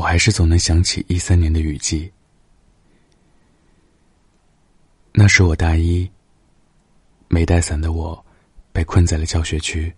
我还是总能想起一三年的雨季。那时我大一，没带伞的我，被困在了教学区。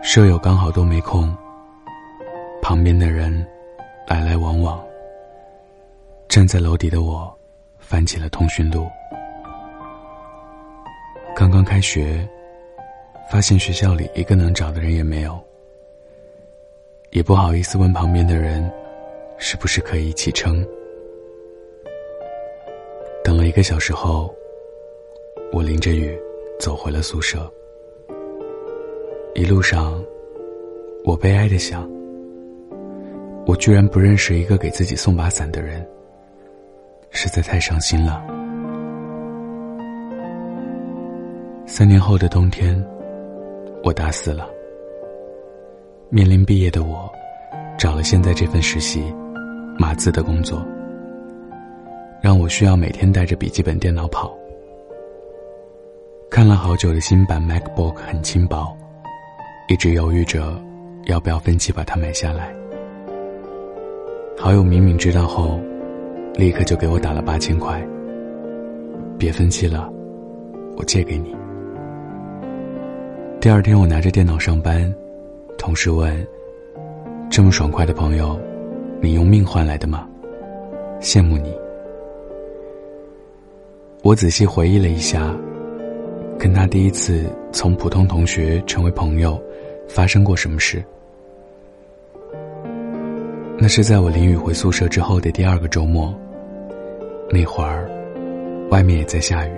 舍友刚好都没空，旁边的人来来往往。站在楼底的我，翻起了通讯录。刚刚开学，发现学校里一个能找的人也没有，也不好意思问旁边的人，是不是可以一起撑。等了一个小时后，我淋着雨走回了宿舍。一路上，我悲哀的想：我居然不认识一个给自己送把伞的人，实在太伤心了。三年后的冬天，我大四了。面临毕业的我，找了现在这份实习，码字的工作。让我需要每天带着笔记本电脑跑。看了好久的新版 MacBook 很轻薄，一直犹豫着要不要分期把它买下来。好友明明知道后，立刻就给我打了八千块。别分期了，我借给你。第二天我拿着电脑上班，同事问：“这么爽快的朋友，你用命换来的吗？羡慕你。”我仔细回忆了一下，跟他第一次从普通同学成为朋友，发生过什么事？那是在我淋雨回宿舍之后的第二个周末。那会儿，外面也在下雨。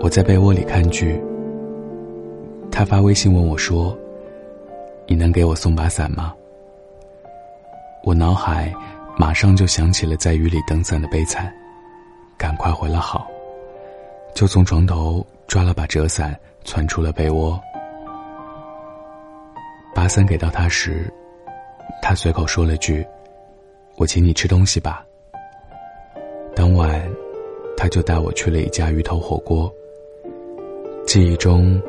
我在被窝里看剧。他发微信问我说：“你能给我送把伞吗？”我脑海马上就想起了在雨里等伞的悲惨。赶快回了好，就从床头抓了把折伞，窜出了被窝。把伞给到他时，他随口说了句：“我请你吃东西吧。”当晚，他就带我去了一家鱼头火锅。记忆中，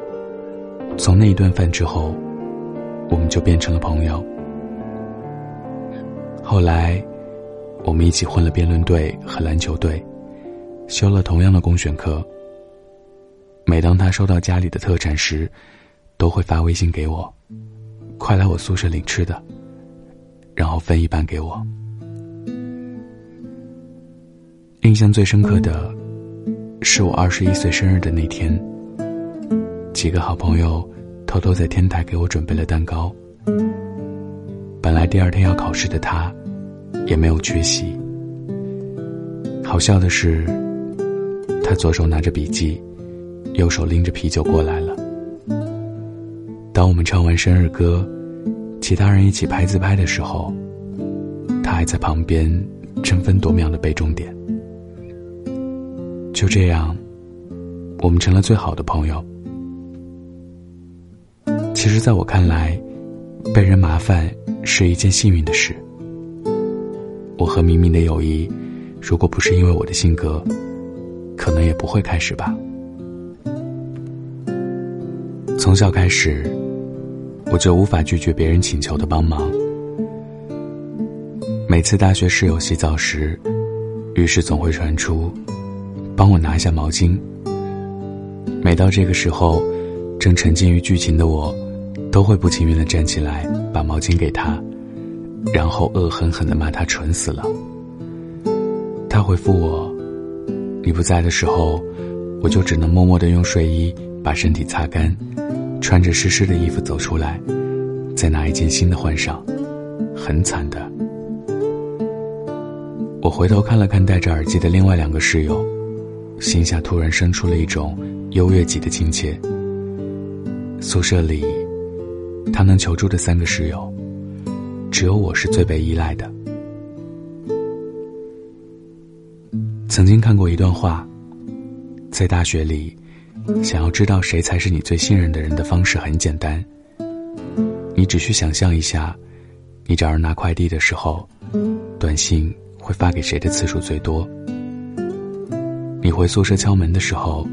从那一顿饭之后，我们就变成了朋友。后来，我们一起混了辩论队和篮球队。修了同样的公选课。每当他收到家里的特产时，都会发微信给我：“快来我宿舍领吃的。”然后分一半给我。印象最深刻的，是我二十一岁生日的那天，几个好朋友偷偷在天台给我准备了蛋糕。本来第二天要考试的他，也没有缺席。好笑的是。他左手拿着笔记，右手拎着啤酒过来了。当我们唱完生日歌，其他人一起拍自拍的时候，他还在旁边争分夺秒的背重点。就这样，我们成了最好的朋友。其实，在我看来，被人麻烦是一件幸运的事。我和明明的友谊，如果不是因为我的性格。可能也不会开始吧。从小开始，我就无法拒绝别人请求的帮忙。每次大学室友洗澡时，浴室总会传出“帮我拿一下毛巾”。每到这个时候，正沉浸于剧情的我，都会不情愿的站起来把毛巾给他，然后恶狠狠的骂他蠢死了。他回复我。你不在的时候，我就只能默默的用睡衣把身体擦干，穿着湿湿的衣服走出来，再拿一件新的换上，很惨的。我回头看了看戴着耳机的另外两个室友，心下突然生出了一种优越级的亲切。宿舍里，他能求助的三个室友，只有我是最被依赖的。曾经看过一段话，在大学里，想要知道谁才是你最信任的人的方式很简单。你只需想象一下，你找人拿快递的时候，短信会发给谁的次数最多？你回宿舍敲门的时候，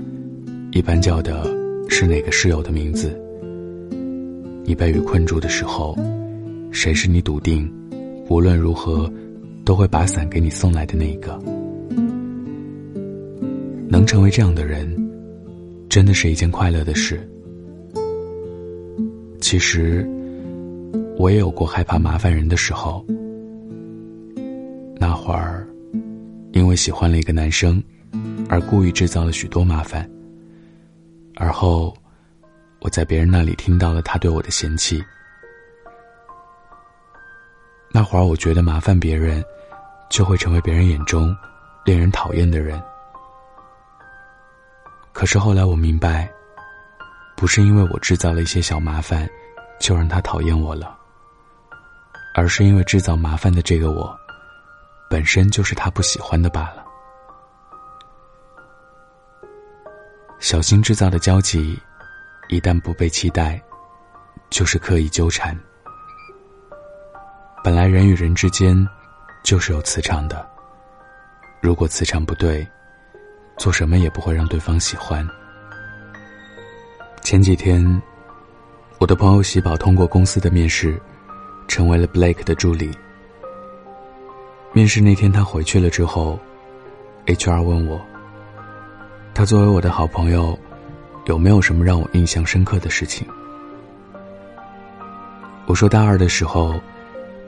一般叫的是哪个室友的名字？你被雨困住的时候，谁是你笃定无论如何都会把伞给你送来的那一个。能成为这样的人，真的是一件快乐的事。其实，我也有过害怕麻烦人的时候。那会儿，因为喜欢了一个男生，而故意制造了许多麻烦。而后，我在别人那里听到了他对我的嫌弃。那会儿，我觉得麻烦别人，就会成为别人眼中令人讨厌的人。可是后来我明白，不是因为我制造了一些小麻烦，就让他讨厌我了，而是因为制造麻烦的这个我，本身就是他不喜欢的罢了。小心制造的交集，一旦不被期待，就是刻意纠缠。本来人与人之间，就是有磁场的，如果磁场不对。做什么也不会让对方喜欢。前几天，我的朋友喜宝通过公司的面试，成为了 Blake 的助理。面试那天他回去了之后，HR 问我：“他作为我的好朋友，有没有什么让我印象深刻的事情？”我说：“大二的时候，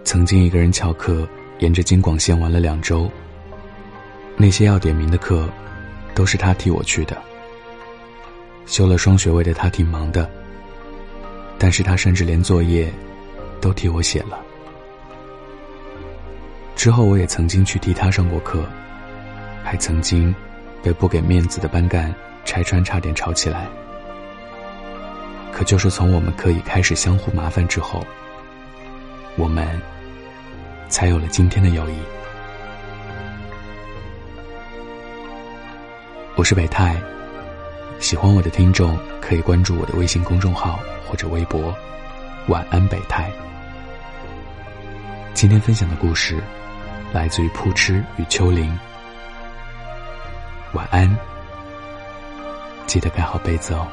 曾经一个人翘课，沿着京广线玩了两周。那些要点名的课。”都是他替我去的。修了双学位的他挺忙的，但是他甚至连作业都替我写了。之后我也曾经去替他上过课，还曾经被不给面子的班干拆穿，差点吵起来。可就是从我们可以开始相互麻烦之后，我们才有了今天的友谊。我是北泰，喜欢我的听众可以关注我的微信公众号或者微博。晚安，北泰。今天分享的故事来自于扑哧与秋林。晚安，记得盖好被子哦。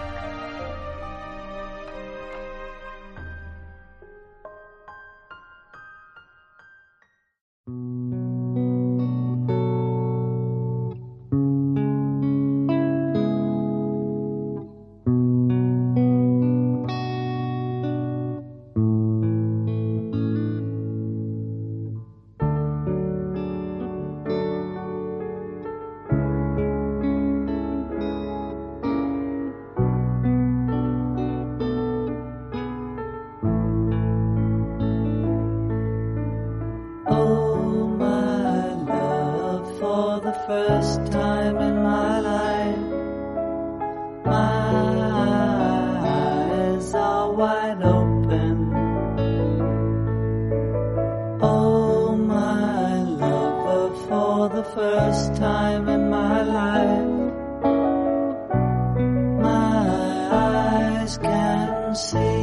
First time in my life. My eyes are wide open. Oh, my lover, for the first time in my life. My eyes can see.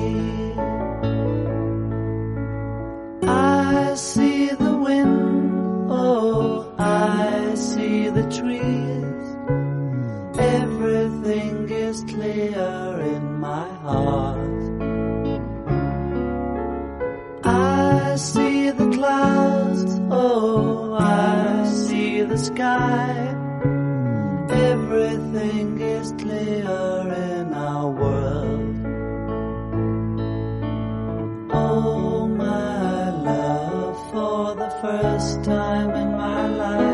See the clouds. Oh, I see the sky. Everything is clear in our world. Oh, my love, for the first time in my life,